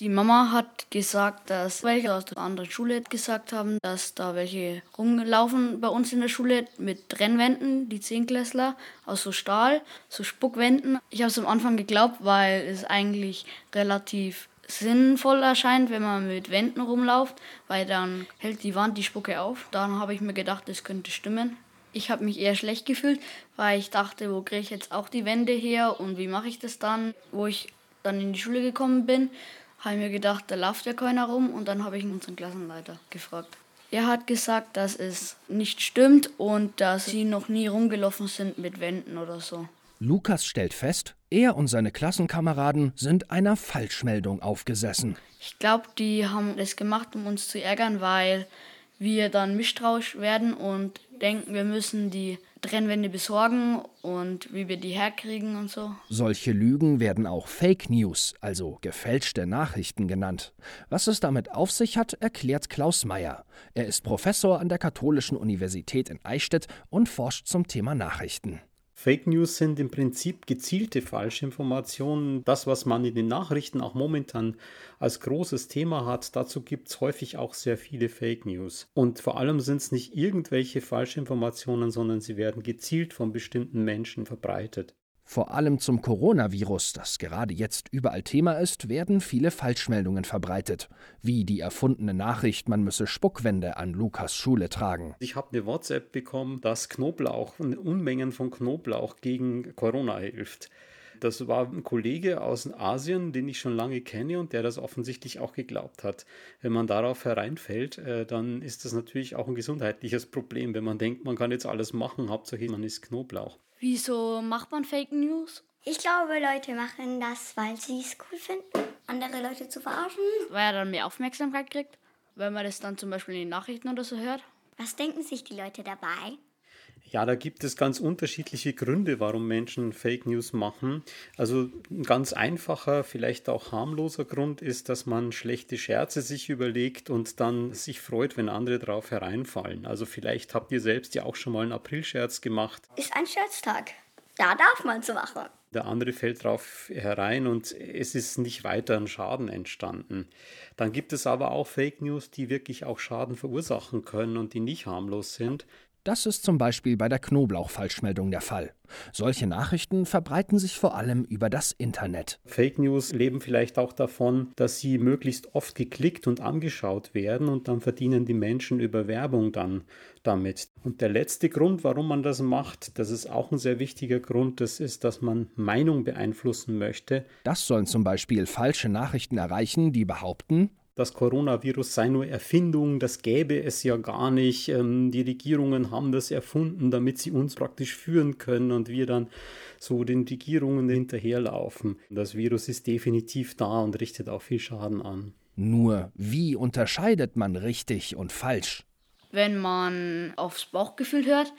Die Mama hat gesagt, dass welche aus der anderen Schule gesagt haben, dass da welche rumlaufen bei uns in der Schule mit Trennwänden, die Zehnklässler, aus so Stahl, so Spuckwänden. Ich habe es am Anfang geglaubt, weil es eigentlich relativ sinnvoll erscheint, wenn man mit Wänden rumläuft, weil dann hält die Wand die Spucke auf. Dann habe ich mir gedacht, das könnte stimmen. Ich habe mich eher schlecht gefühlt, weil ich dachte, wo kriege ich jetzt auch die Wände her und wie mache ich das dann, wo ich dann in die Schule gekommen bin habe ich mir gedacht, da läuft ja keiner rum und dann habe ich unseren Klassenleiter gefragt. Er hat gesagt, dass es nicht stimmt und dass sie noch nie rumgelaufen sind mit Wänden oder so. Lukas stellt fest, er und seine Klassenkameraden sind einer Falschmeldung aufgesessen. Ich glaube, die haben das gemacht, um uns zu ärgern, weil wir dann misstrauisch werden und denken, wir müssen die Trennwände besorgen und wie wir die herkriegen und so. Solche Lügen werden auch Fake News, also gefälschte Nachrichten genannt. Was es damit auf sich hat, erklärt Klaus Meyer. Er ist Professor an der Katholischen Universität in Eichstätt und forscht zum Thema Nachrichten. Fake News sind im Prinzip gezielte Falschinformationen. Das, was man in den Nachrichten auch momentan als großes Thema hat, dazu gibt es häufig auch sehr viele Fake News. Und vor allem sind es nicht irgendwelche Falschinformationen, sondern sie werden gezielt von bestimmten Menschen verbreitet. Vor allem zum Coronavirus, das gerade jetzt überall Thema ist, werden viele Falschmeldungen verbreitet, wie die erfundene Nachricht, man müsse Spuckwände an Lukas Schule tragen. Ich habe eine WhatsApp bekommen, dass Knoblauch, Unmengen von Knoblauch gegen Corona hilft. Das war ein Kollege aus Asien, den ich schon lange kenne und der das offensichtlich auch geglaubt hat. Wenn man darauf hereinfällt, äh, dann ist das natürlich auch ein gesundheitliches Problem, wenn man denkt, man kann jetzt alles machen, Hauptsache man isst Knoblauch. Wieso macht man Fake News? Ich glaube, Leute machen das, weil sie es cool finden, andere Leute zu verarschen. Weil er dann mehr Aufmerksamkeit kriegt, wenn man das dann zum Beispiel in den Nachrichten oder so hört. Was denken sich die Leute dabei? Ja, da gibt es ganz unterschiedliche Gründe, warum Menschen Fake News machen. Also ein ganz einfacher, vielleicht auch harmloser Grund ist, dass man schlechte Scherze sich überlegt und dann sich freut, wenn andere drauf hereinfallen. Also vielleicht habt ihr selbst ja auch schon mal einen Aprilscherz gemacht. Ist ein Scherztag. Da darf man so machen. Der andere fällt drauf herein und es ist nicht weiter ein Schaden entstanden. Dann gibt es aber auch Fake News, die wirklich auch Schaden verursachen können und die nicht harmlos sind. Das ist zum Beispiel bei der Knoblauch-Falschmeldung der Fall. Solche Nachrichten verbreiten sich vor allem über das Internet. Fake News leben vielleicht auch davon, dass sie möglichst oft geklickt und angeschaut werden und dann verdienen die Menschen über Werbung dann damit. Und der letzte Grund, warum man das macht, das ist auch ein sehr wichtiger Grund, das ist, dass man Meinung beeinflussen möchte. Das sollen zum Beispiel falsche Nachrichten erreichen, die behaupten, das Coronavirus sei nur Erfindung, das gäbe es ja gar nicht. Ähm, die Regierungen haben das erfunden, damit sie uns praktisch führen können und wir dann so den Regierungen hinterherlaufen. Das Virus ist definitiv da und richtet auch viel Schaden an. Nur wie unterscheidet man richtig und falsch? Wenn man aufs Bauchgefühl hört,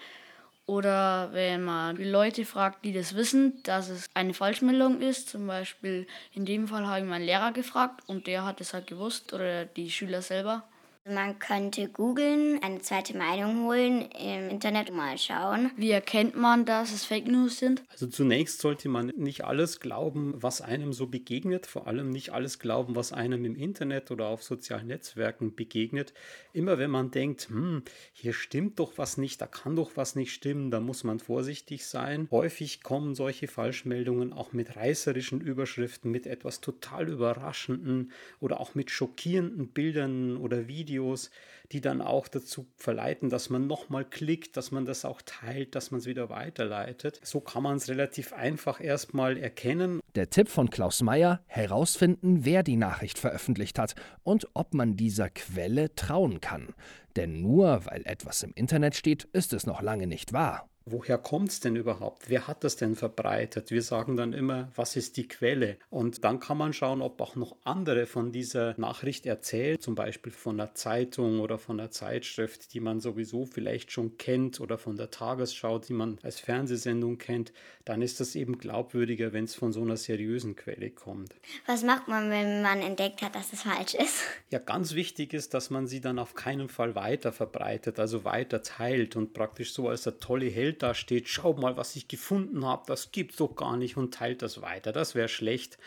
oder wenn man Leute fragt, die das wissen, dass es eine Falschmeldung ist, zum Beispiel in dem Fall habe ich meinen Lehrer gefragt und der hat es halt gewusst oder die Schüler selber. Man könnte googeln, eine zweite Meinung holen, im Internet mal schauen. Wie erkennt man, dass es Fake News sind? Also zunächst sollte man nicht alles glauben, was einem so begegnet, vor allem nicht alles glauben, was einem im Internet oder auf sozialen Netzwerken begegnet. Immer wenn man denkt, hm, hier stimmt doch was nicht, da kann doch was nicht stimmen, da muss man vorsichtig sein. Häufig kommen solche Falschmeldungen auch mit reißerischen Überschriften, mit etwas total Überraschenden oder auch mit schockierenden Bildern oder Videos Videos, die dann auch dazu verleiten, dass man nochmal klickt, dass man das auch teilt, dass man es wieder weiterleitet. So kann man es relativ einfach erstmal erkennen. Der Tipp von Klaus Meyer, herausfinden, wer die Nachricht veröffentlicht hat und ob man dieser Quelle trauen kann. Denn nur weil etwas im Internet steht, ist es noch lange nicht wahr. Woher kommt es denn überhaupt? Wer hat das denn verbreitet? Wir sagen dann immer, was ist die Quelle? Und dann kann man schauen, ob auch noch andere von dieser Nachricht erzählen, zum Beispiel von der Zeitung oder von der Zeitschrift, die man sowieso vielleicht schon kennt oder von der Tagesschau, die man als Fernsehsendung kennt. Dann ist das eben glaubwürdiger, wenn es von so einer seriösen Quelle kommt. Was macht man, wenn man entdeckt hat, dass es falsch ist? Ja, ganz wichtig ist, dass man sie dann auf keinen Fall weiter verbreitet, also weiter teilt und praktisch so als der tolle Held Welt dasteht, schau mal, was ich gefunden habe, das gibt's doch gar nicht und teilt das weiter. Das wäre schlecht.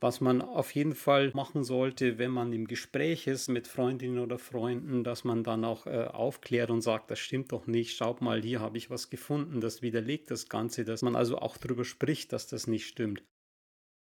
Was man auf jeden Fall machen sollte, wenn man im Gespräch ist mit Freundinnen oder Freunden, dass man dann auch äh, aufklärt und sagt, das stimmt doch nicht, schaut mal, hier habe ich was gefunden, das widerlegt das Ganze, dass man also auch darüber spricht, dass das nicht stimmt.